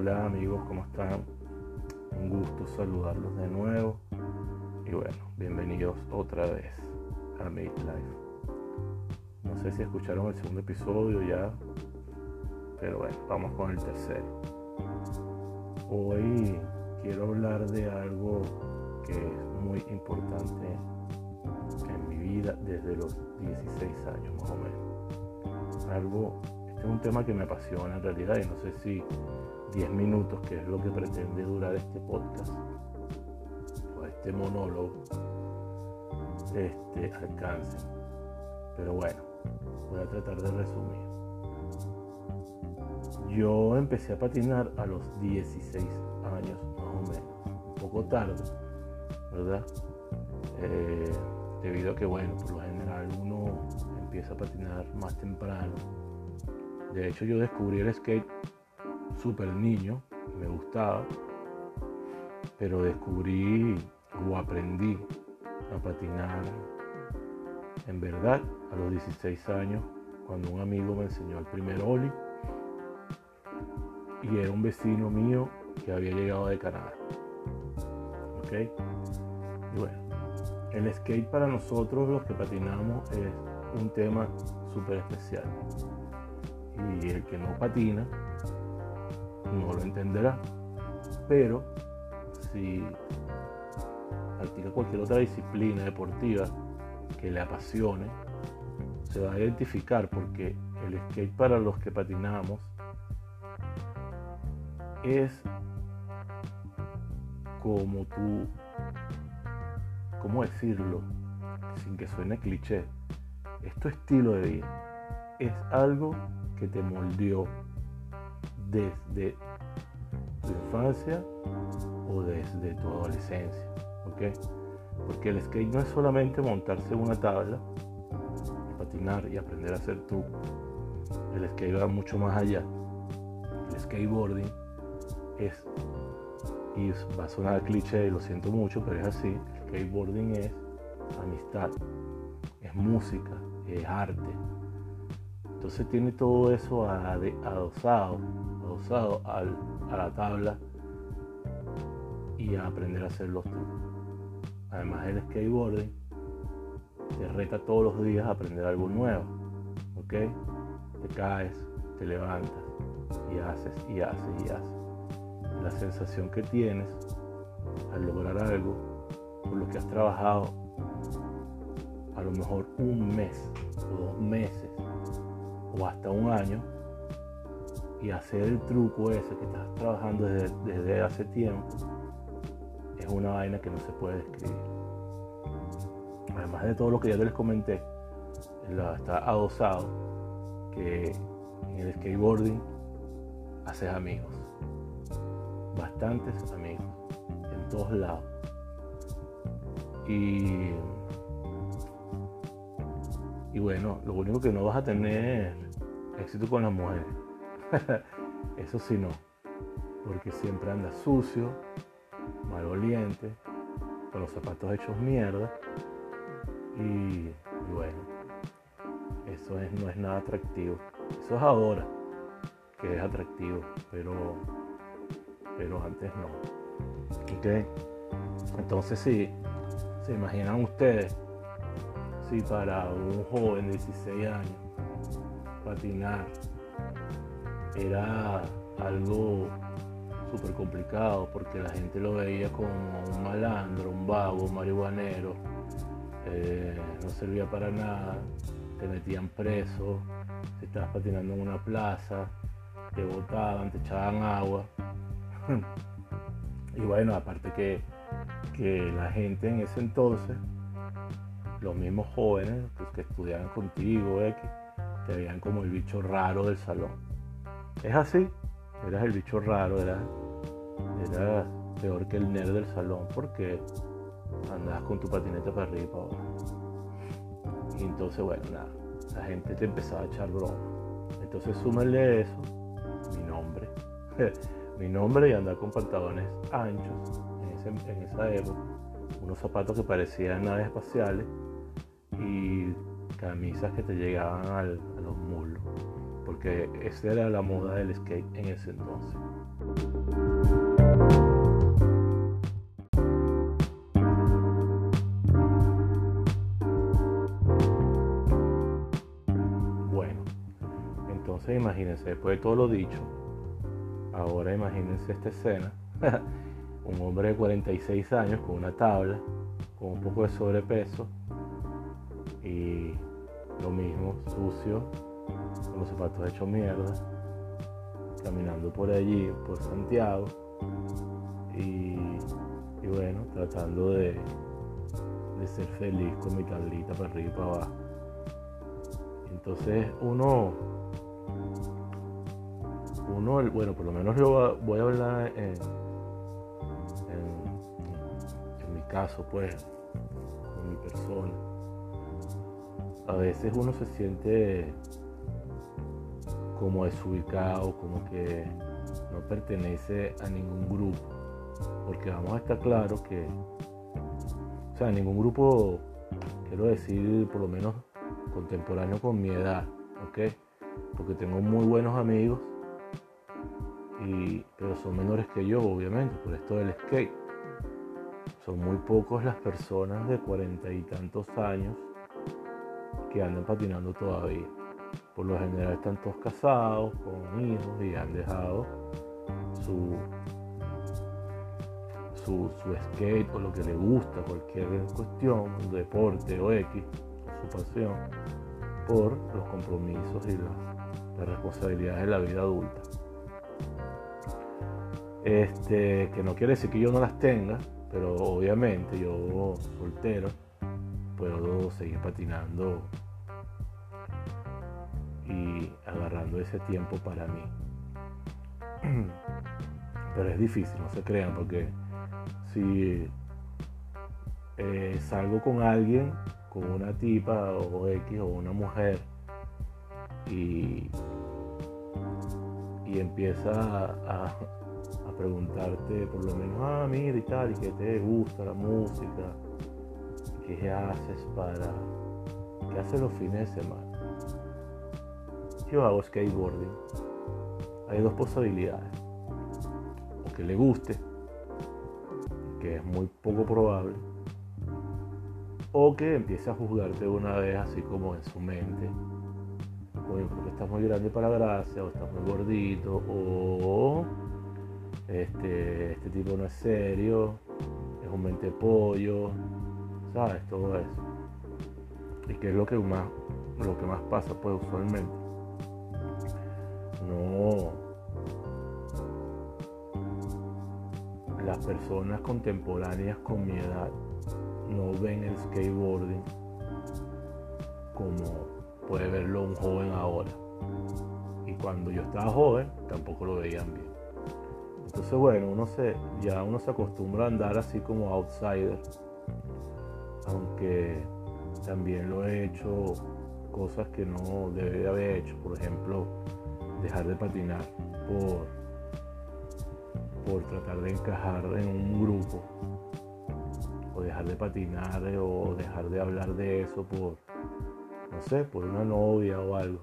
Hola amigos, ¿cómo están? Un gusto saludarlos de nuevo. Y bueno, bienvenidos otra vez a Made Life. No sé si escucharon el segundo episodio ya, pero bueno, vamos con el tercero. Hoy quiero hablar de algo que es muy importante en mi vida desde los 16 años más o menos. Algo es un tema que me apasiona en realidad y no sé si 10 minutos, que es lo que pretende durar este podcast o este monólogo, este alcance. Pero bueno, voy a tratar de resumir. Yo empecé a patinar a los 16 años más o menos, un poco tarde, ¿verdad? Eh, debido a que, bueno, por lo general uno empieza a patinar más temprano de hecho, yo descubrí el skate súper niño, me gustaba, pero descubrí o aprendí a patinar en verdad a los 16 años cuando un amigo me enseñó el primer ollie y era un vecino mío que había llegado de Canadá. ¿Ok? Y bueno, el skate para nosotros los que patinamos es un tema súper especial y el que no patina no lo entenderá. Pero si practica cualquier otra disciplina deportiva que le apasione, se va a identificar porque el skate para los que patinamos es como tú, ¿cómo decirlo? Sin que suene cliché, es estilo de vida. Es algo que te moldeó desde tu infancia o desde tu adolescencia. Porque el skate no es solamente montarse una tabla patinar y aprender a hacer truco. El skate va mucho más allá. El skateboarding es, y va a sonar cliché y lo siento mucho, pero es así. El skateboarding es amistad, es música, es arte, entonces tiene todo eso adosado, adosado a la tabla y a aprender a hacer los trucos. Además el skateboarding te reta todos los días a aprender algo nuevo. ¿Ok? Te caes, te levantas y haces y haces y haces. La sensación que tienes al lograr algo por lo que has trabajado a lo mejor un mes o dos meses o hasta un año y hacer el truco ese que estás trabajando desde, hace tiempo es una vaina que no se puede describir. Además de todo lo que ya les comenté, está adosado que en el skateboarding haces amigos, bastantes amigos, en todos lados. Y y bueno, lo único que no vas a tener éxito con las mujeres. Eso sí no. Porque siempre andas sucio, maloliente, con los zapatos hechos mierda. Y, bueno, eso no es nada atractivo. Eso es ahora que es atractivo, pero, pero antes no. ¿Ok? Entonces sí, se imaginan ustedes si para un joven de 16 años patinar era algo súper complicado porque la gente lo veía como un malandro, un vago, un marihuanero, eh, no servía para nada, te metían preso, si estabas patinando en una plaza, te botaban, te echaban agua. y bueno, aparte que, que la gente en ese entonces los mismos jóvenes pues, que estudiaban contigo, X, te veían como el bicho raro del salón. Es así, eras el bicho raro, eras, era peor que el nerd del salón porque andabas con tu patineta para arriba y entonces, bueno, nada, la gente te empezaba a echar broma. Entonces, súmale eso, mi nombre. mi nombre y andar con pantalones anchos en, en esa época. Unos zapatos que parecían naves espaciales y camisas que te llegaban a los muslos, porque esa era la moda del skate en ese entonces. Bueno, entonces imagínense, después de todo lo dicho, ahora imagínense esta escena. un hombre de 46 años con una tabla, con un poco de sobrepeso, y lo mismo, sucio, con los zapatos hechos mierda, caminando por allí, por Santiago y, bueno, tratando de, de ser feliz con mi tablita para arriba y para abajo. Entonces uno, uno, bueno, por lo menos yo voy a hablar en, en, mi caso, pues, con mi persona. A veces uno se siente como desubicado, como que no pertenece a ningún grupo. Porque vamos a estar claros que, o sea, ningún grupo, quiero decir, por lo menos contemporáneo con mi edad, ¿ok? Porque tengo muy buenos amigos, y, pero son menores que yo, obviamente, por esto del skate. Son muy pocos las personas de cuarenta y tantos años que andan patinando todavía. Por lo general están todos casados, con hijos y han dejado su, su, skate o lo que le gusta, cualquier cuestión, deporte o X, su pasión, por los compromisos y las, responsabilidades de la vida adulta. Este, que no quiere decir que yo no las tenga, pero obviamente yo soltero puedo seguir patinando y agarrando ese tiempo para mí. Pero es difícil, no se crean, porque si eh, salgo con alguien con una tipa o X o una mujer y, y empieza a, preguntarte por lo menos, ah, mira y tal, y que te gusta la música, qué haces para, qué haces los fines de semana. Yo hago skateboarding. Hay dos posibilidades. O que le guste, que es muy poco probable, o que empiece a juzgarte una vez así como en su mente. Oye, porque estás muy grande para gracia, o estás muy gordito, o este, este tipo no es serio, es un mente pollo, ¿sabes? Todo eso. Y que es lo que más, lo que más pasa pues usualmente. No. Las personas contemporáneas con mi edad no ven el skateboarding como puede verlo un joven ahora. Y cuando yo estaba joven, tampoco lo veían bien. Entonces, bueno, uno se, ya uno se acostumbra a andar así como outsider. Aunque también lo he hecho cosas que no debería haber hecho. Por ejemplo, dejar de patinar por, por tratar de encajar en un grupo o dejar de patinar o dejar de hablar de eso por, no sé, por una novia o algo.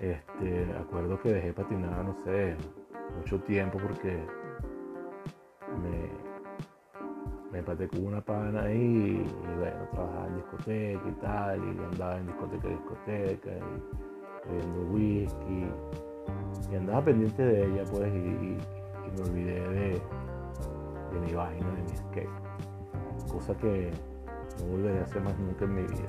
Este, acuerdo que dejé patinar, no sé, mucho tiempo porque me, empaté con una pana ahí y, bueno, trabajaba en discoteca y tal, y andaba en discoteca discoteca y bebiendo whisky y andaba pendiente de ella pues y me olvidé de, de mi vaina, de mi skate. Cosa que no volveré a hacer más nunca en mi vida.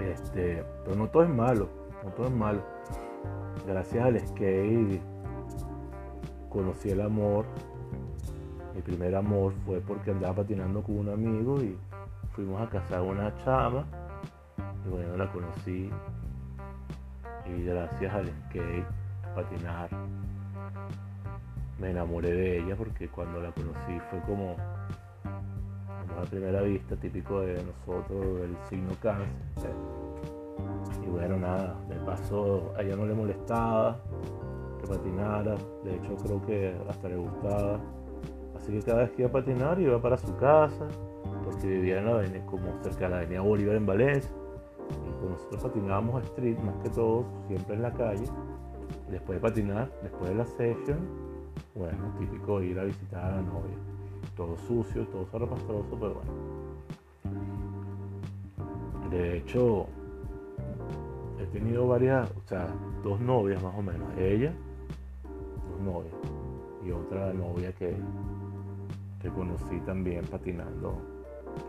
Este, pero no todo es malo, no todo es malo. Gracias al skate conocí el amor. Mi primer amor fue porque andaba patinando con un amigo y fuimos a cazar una chama. Y bueno, la conocí. Y gracias al skate, patinar, me enamoré de ella porque cuando la conocí fue como, a primera vista, típico de nosotros, el signo cáncer. Y bueno, nada, de paso a ella no le molestaba que patinara, de hecho creo que hasta le gustaba. Así que cada vez que iba a patinar iba para su casa, porque vivía en la avenida, como cerca de la avenida Bolívar en Valencia. Y con nosotros patinábamos street más que todo, siempre en la calle. Después de patinar, después de la session, bueno, típico ir a visitar a la novia. Todo sucio, todo zarapastroso, pero bueno. De hecho, he tenido varias, o sea, dos novias más o menos. Ella, dos novias. Y otra novia que, que conocí también patinando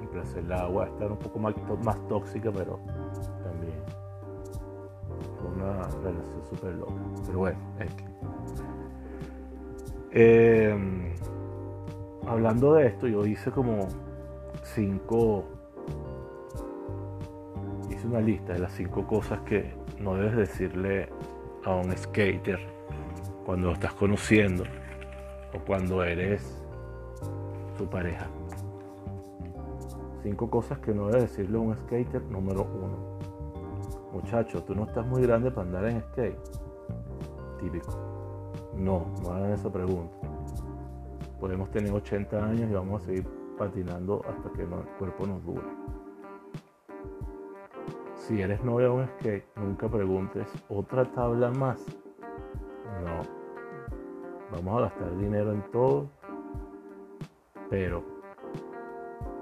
en Plaza del Agua. Esta era un poco más, más tóxica, pero también fue una relación súper loca. Pero bueno, es que. Eh, hablando de esto, yo hice como cinco. Hice una lista de las cinco cosas que no debes decirle a un skater cuando lo estás conociendo o cuando eres su pareja. Cinco cosas que no debes decirle a un skater número uno. Muchacho, tú no estás muy grande para andar en skate. Típico. No, no hagan esa pregunta. Podemos tener 80 años y vamos a seguir patinando hasta que el cuerpo nos dure. Si eres novia de un skate, nunca preguntes, ¿otra tabla más? No. Vamos a gastar dinero en todo, pero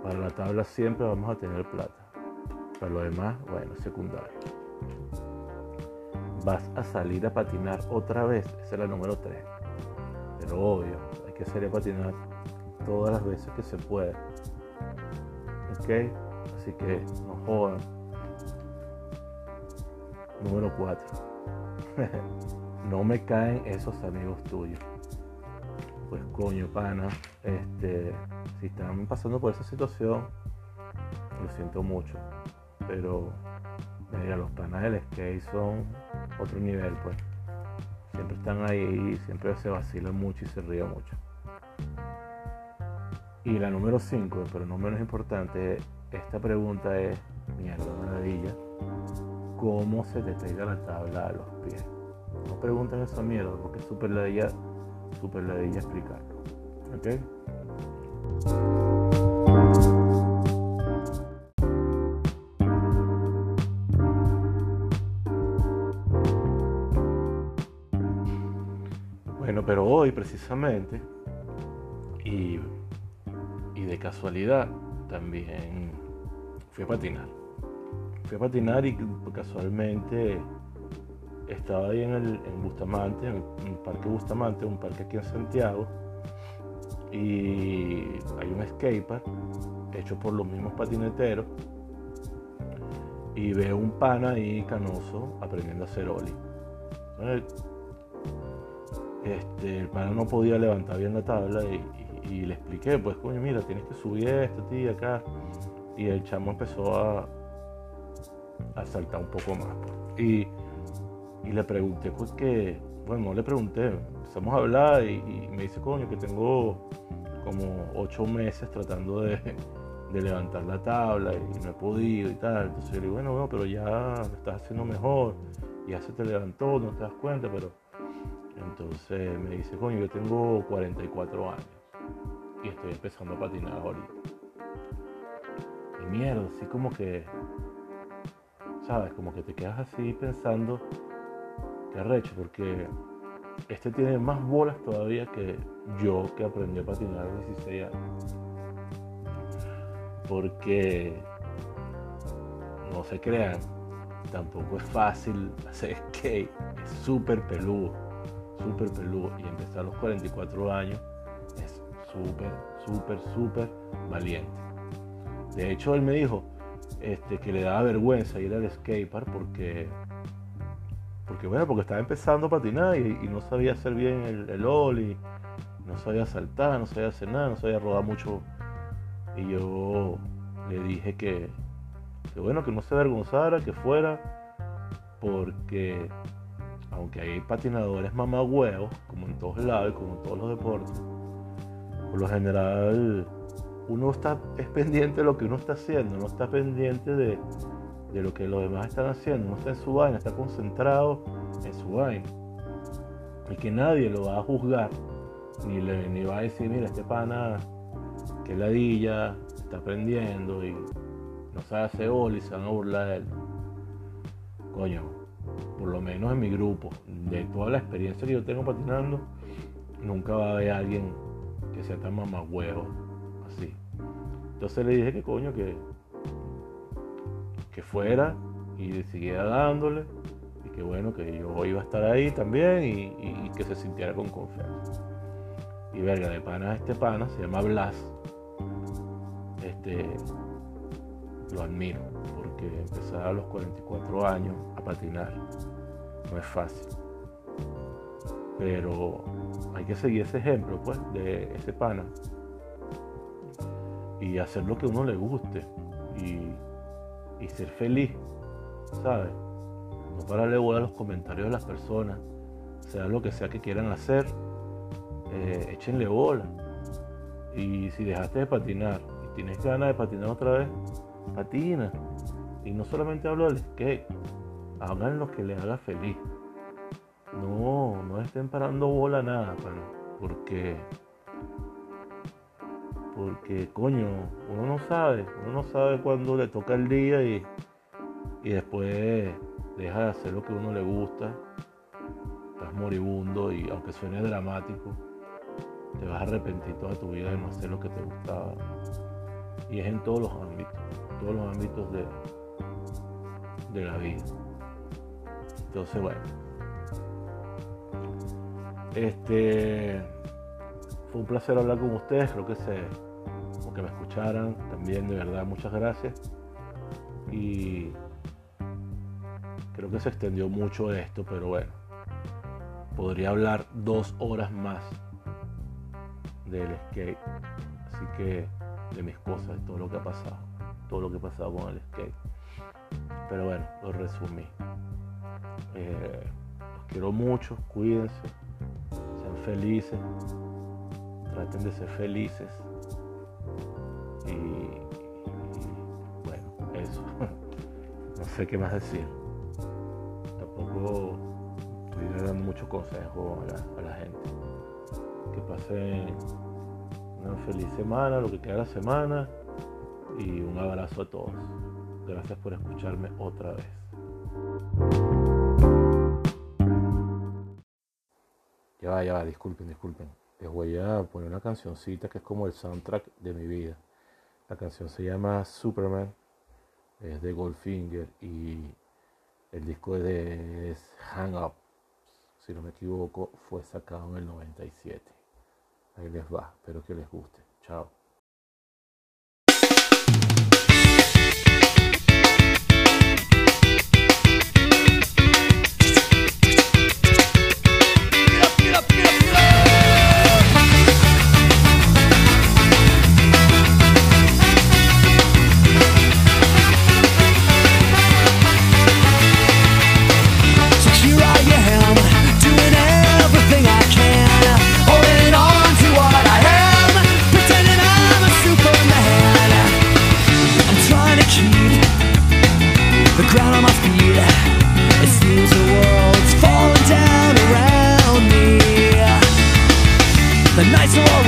para la tabla siempre vamos a tener plata. Para lo demás, bueno, secundario. Vas a salir a patinar otra vez. Esa es la número 3. Pero obvio, hay que salir a patinar todas las veces que se pueda. ¿Ok? Así que no jodan. Número 4. no me caen esos amigos tuyos. Pues coño, pana, este, si están pasando por esa situación, lo siento mucho. Pero mira, los panas del skate son otro nivel, pues. Siempre están ahí, siempre se vacilan mucho y se ríen mucho. Y la número 5, pero no menos importante, esta pregunta es, mierda, maravilla, ¿cómo se te pega la tabla a los pies? No pregunten esa mierda porque es súper ladilla, súper ladilla explicarlo. ¿Ok? Bueno, pero hoy precisamente, y, y de casualidad, también fui a patinar. Fui a patinar y casualmente estaba ahí en, el, en Bustamante, en el Parque Bustamante, un parque aquí en Santiago, y hay un skatepark hecho por los mismos patineteros y veo un pana ahí canoso aprendiendo a hacer oli. Este, el pana no podía levantar bien la tabla y, le expliqué, pues coño, mira, tienes que subir esto, tío, acá. Y el chamo empezó a, a saltar un poco más. Pues. Y, y le pregunté, pues que, bueno, no le pregunté, empezamos a hablar y, me dice, coño, que tengo como ocho meses tratando de, levantar la tabla y no he podido y tal. Entonces yo le digo, bueno, bueno, pero ya lo estás haciendo mejor, ya se te levantó, no te das cuenta, pero... Entonces me dice, coño, yo tengo 44 años y estoy empezando a patinar ahorita. Y mierda, así como que, ¿sabes? Como que te quedas así pensando, que arrecho, porque este tiene más bolas todavía que yo que aprendí a patinar a 16 años. Porque no se crean, tampoco es fácil hacer skate, es súper peludo, súper peludo. Y empezar a los 44 años es súper, súper, súper valiente. De hecho, él me dijo este, que le daba vergüenza ir al skatepark porque porque bueno, porque estaba empezando a patinar y, no sabía hacer bien el, el ollie, no sabía saltar, no sabía hacer nada, no sabía rodar mucho. Y yo le dije que, bueno, que no se avergonzara, que fuera, porque aunque hay patinadores mamagüeos, como en todos lados, como en todos los deportes, por lo general uno está es pendiente de lo que uno está haciendo, no está pendiente de, de lo que los demás están haciendo. No está en su vaina, está concentrado en su vaina. Y que nadie lo va a juzgar, ni, le, ni va a decir, mira, este pana, que ladilla, está aprendiendo y no sabe hacer y se van a burlar de él. Coño, por lo menos en mi grupo, de toda la experiencia que yo tengo patinando, nunca va a haber alguien que sea tan huevo así. Entonces le dije que coño, que fuera Y siguiera dándole. Y que bueno, que yo iba a estar ahí también y, que se sintiera con confianza. Y verga, de pana este pana, se llama Blas. Este, lo admiro, porque empezar a los 44 años a patinar no es fácil. Pero hay que seguir ese ejemplo, pues, de ese pana. Y hacer lo que a uno le guste. Y, ser feliz, ¿sabes? No pararle bola a los comentarios de las personas. Sea lo que sea que quieran hacer, eh, échenle bola. Y si dejaste de patinar y tienes ganas de patinar otra vez, patina. Y no solamente hablo del skate, hagan lo que les haga feliz. No, no estén parando bola nada, porque porque coño, uno no sabe, uno no sabe cuándo le toca el día y, después deja de hacer lo que uno le gusta, estás moribundo y aunque suene dramático, te vas a arrepentir toda tu vida de no hacer lo que te gustaba. Y es en todos los ámbitos, todos los ámbitos de, de la vida. Entonces, bueno. Este fue un placer hablar con ustedes, creo que se que me escucharan, también de verdad muchas gracias. Y creo que se extendió mucho esto, pero bueno, podría hablar dos horas más del skate. Así que de mis cosas, de todo lo que ha pasado, todo lo que ha pasado con el skate. Pero bueno, lo resumí. Eh, los quiero mucho, cuídense, sean felices, traten de ser felices. Y, bueno, eso. no sé qué más decir. Tampoco estoy dando mucho consejo a la, gente. Que pasen una feliz semana, lo que queda de la semana. Y un abrazo a todos. Gracias por escucharme otra vez. Ya va, ya va, disculpen, disculpen. Les voy a poner una cancioncita que es como el soundtrack de mi vida. La canción se llama Superman, es de Goldfinger y el disco de Hang Up, si no me equivoco, fue sacado en el 97. Ahí les va, espero que les guste. Chao. The nights are